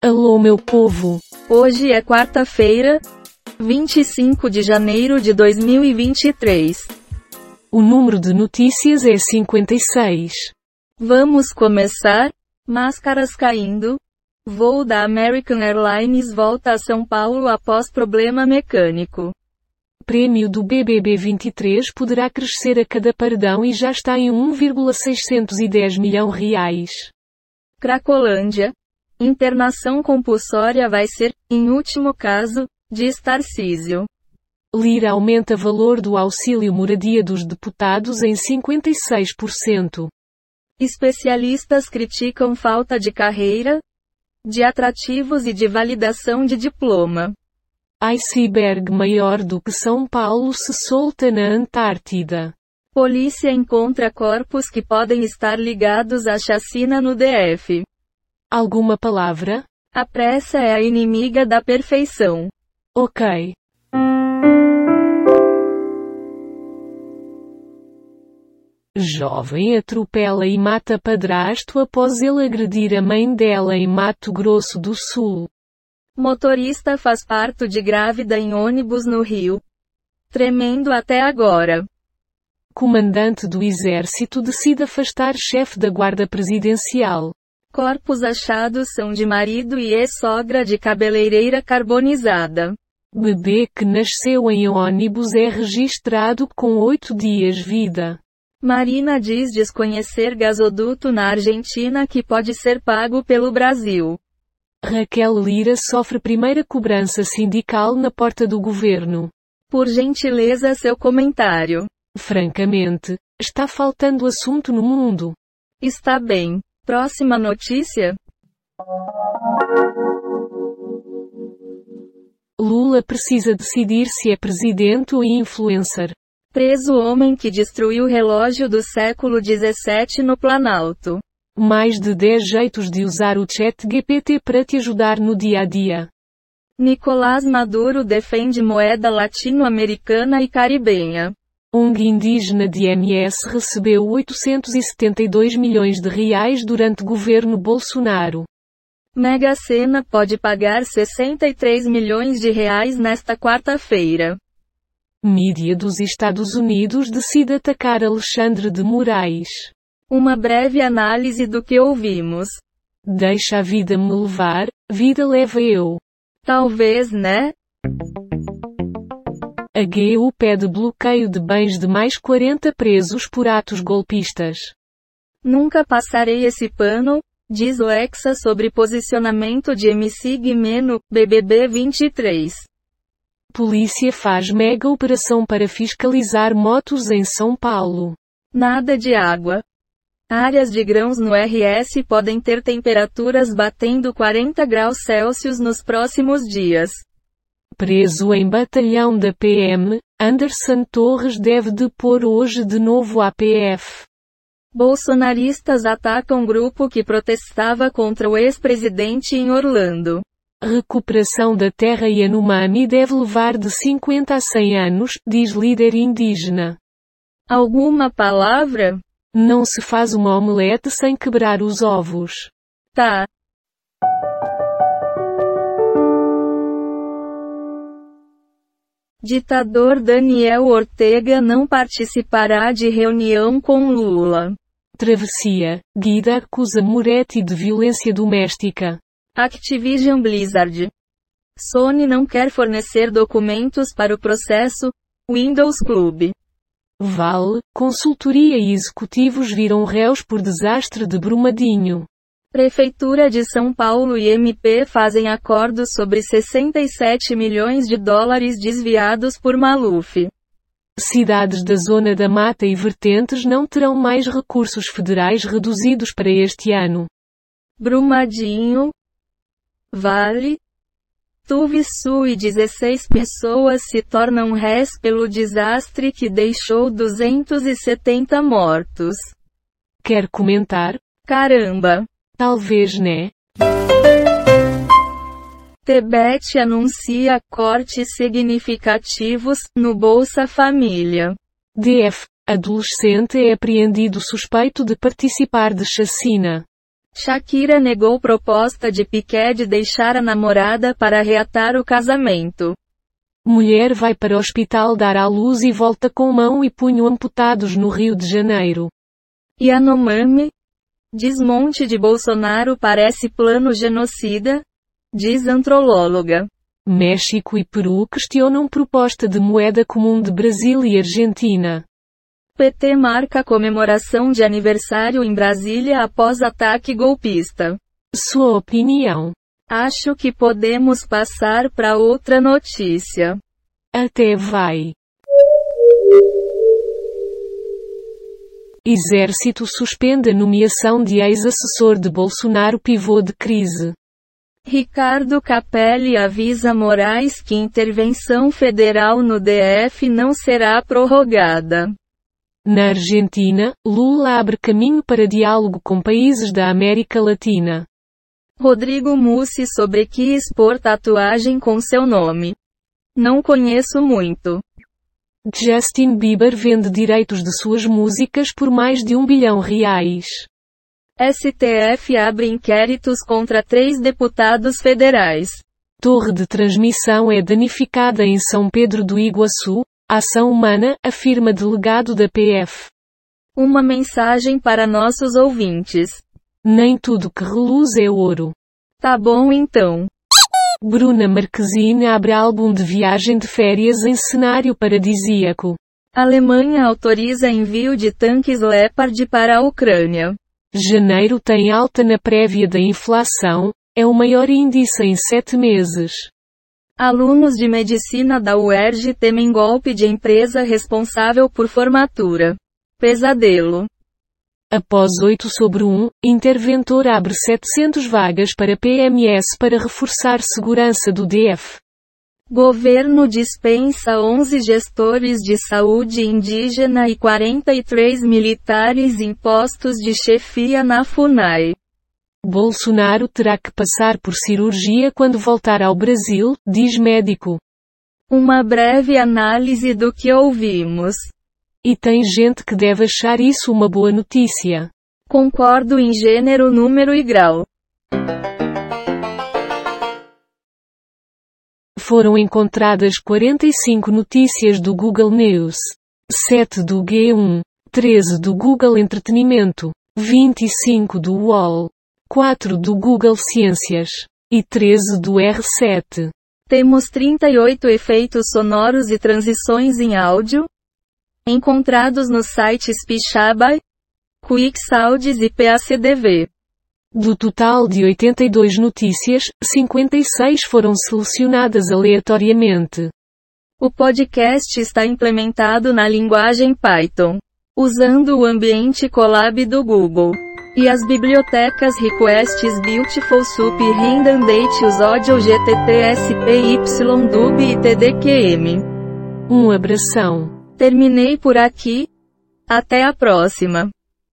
Alô meu povo! Hoje é quarta-feira, 25 de janeiro de 2023. O número de notícias é 56. Vamos começar? Máscaras caindo. Voo da American Airlines volta a São Paulo após problema mecânico. Prêmio do BBB 23 poderá crescer a cada paredão e já está em 1,610 milhão reais. Cracolândia. Internação compulsória vai ser, em último caso, diz Tarcísio. Lira aumenta valor do auxílio moradia dos deputados em 56%. Especialistas criticam falta de carreira, de atrativos e de validação de diploma. Iceberg maior do que São Paulo se solta na Antártida. Polícia encontra corpos que podem estar ligados à chacina no DF. Alguma palavra? A pressa é a inimiga da perfeição. Ok. Jovem atropela e mata padrasto após ele agredir a mãe dela em Mato Grosso do Sul. Motorista faz parto de grávida em ônibus no Rio. Tremendo até agora. Comandante do Exército decide afastar chefe da Guarda Presidencial. Corpos achados são de marido e ex-sogra de cabeleireira carbonizada. Bebê que nasceu em ônibus é registrado com oito dias vida. Marina diz desconhecer gasoduto na Argentina que pode ser pago pelo Brasil. Raquel Lira sofre primeira cobrança sindical na porta do governo. Por gentileza seu comentário. Francamente, está faltando assunto no mundo. Está bem. Próxima notícia? Lula precisa decidir se é presidente ou influencer. Preso homem que destruiu o relógio do século XVII no Planalto. Mais de 10 jeitos de usar o chat GPT para te ajudar no dia a dia. Nicolás Maduro defende moeda latino-americana e caribenha. ONG indígena de MS recebeu 872 milhões de reais durante governo Bolsonaro. Mega Sena pode pagar 63 milhões de reais nesta quarta-feira. Mídia dos Estados Unidos decide atacar Alexandre de Moraes. Uma breve análise do que ouvimos. Deixa a vida me levar, vida leva eu. Talvez, né? A GU pede bloqueio de bens de mais 40 presos por atos golpistas. Nunca passarei esse pano, diz o Hexa sobre posicionamento de MC Guimê no BBB 23. Polícia faz mega operação para fiscalizar motos em São Paulo. Nada de água. Áreas de grãos no RS podem ter temperaturas batendo 40 graus Celsius nos próximos dias. Preso em batalhão da PM, Anderson Torres deve depor hoje de novo à PF. Bolsonaristas atacam grupo que protestava contra o ex-presidente em Orlando. Recuperação da terra Yanomami deve levar de 50 a 100 anos, diz líder indígena. Alguma palavra? Não se faz uma omelete sem quebrar os ovos. Tá. Ditador Daniel Ortega não participará de reunião com Lula. Travessia. Guida acusa Moretti de violência doméstica. Activision Blizzard. Sony não quer fornecer documentos para o processo Windows Club. Vale, consultoria e executivos viram réus por desastre de Brumadinho. Prefeitura de São Paulo e MP fazem acordos sobre 67 milhões de dólares desviados por Maluf. Cidades da Zona da Mata e Vertentes não terão mais recursos federais reduzidos para este ano. Brumadinho. Vale. Tuviçu e 16 pessoas se tornam réis pelo desastre que deixou 270 mortos. Quer comentar? Caramba! Talvez né? Tebet anuncia cortes significativos no Bolsa Família. DF. Adolescente é apreendido suspeito de participar de chacina. Shakira negou proposta de Piqué de deixar a namorada para reatar o casamento. Mulher vai para o hospital dar à luz e volta com mão e punho amputados no Rio de Janeiro. Yanomami? Desmonte de Bolsonaro parece plano genocida? Diz antropóloga. México e Peru questionam proposta de moeda comum de Brasil e Argentina. PT marca comemoração de aniversário em Brasília após ataque golpista. Sua opinião. Acho que podemos passar para outra notícia. Até vai. Exército suspende a nomeação de ex-assessor de Bolsonaro pivô de crise. Ricardo Capelli avisa Moraes que intervenção federal no DF não será prorrogada. Na Argentina, Lula abre caminho para diálogo com países da América Latina. Rodrigo Mussi sobre que expor tatuagem com seu nome. Não conheço muito. Justin Bieber vende direitos de suas músicas por mais de um bilhão reais. STF abre inquéritos contra três deputados federais. Torre de transmissão é danificada em São Pedro do Iguaçu. Ação humana, afirma delegado da PF. Uma mensagem para nossos ouvintes. Nem tudo que reluz é ouro. Tá bom então. Bruna Marquezine abre álbum de viagem de férias em cenário paradisíaco. Alemanha autoriza envio de tanques Leopard para a Ucrânia. Janeiro tem alta na prévia da inflação, é o maior índice em sete meses. Alunos de medicina da UERJ temem golpe de empresa responsável por formatura. Pesadelo. Após 8 sobre 1, interventor abre 700 vagas para PMS para reforçar segurança do DF. Governo dispensa 11 gestores de saúde indígena e 43 militares em postos de chefia na FUNAI. Bolsonaro terá que passar por cirurgia quando voltar ao Brasil, diz médico. Uma breve análise do que ouvimos. E tem gente que deve achar isso uma boa notícia. Concordo em gênero, número e grau. Foram encontradas 45 notícias do Google News, 7 do G1, 13 do Google Entretenimento, 25 do UOL, 4 do Google Ciências e 13 do R7. Temos 38 efeitos sonoros e transições em áudio, encontrados nos sites Pixabay, QuickSounds e PACDV. Do total de 82 notícias, 56 foram selecionadas aleatoriamente. O podcast está implementado na linguagem Python, usando o ambiente Colab do Google. E as bibliotecas Requests Beautiful Soup e Redundant Use Audio GTT Dub e TDQM. Um abração. Terminei por aqui. Até a próxima.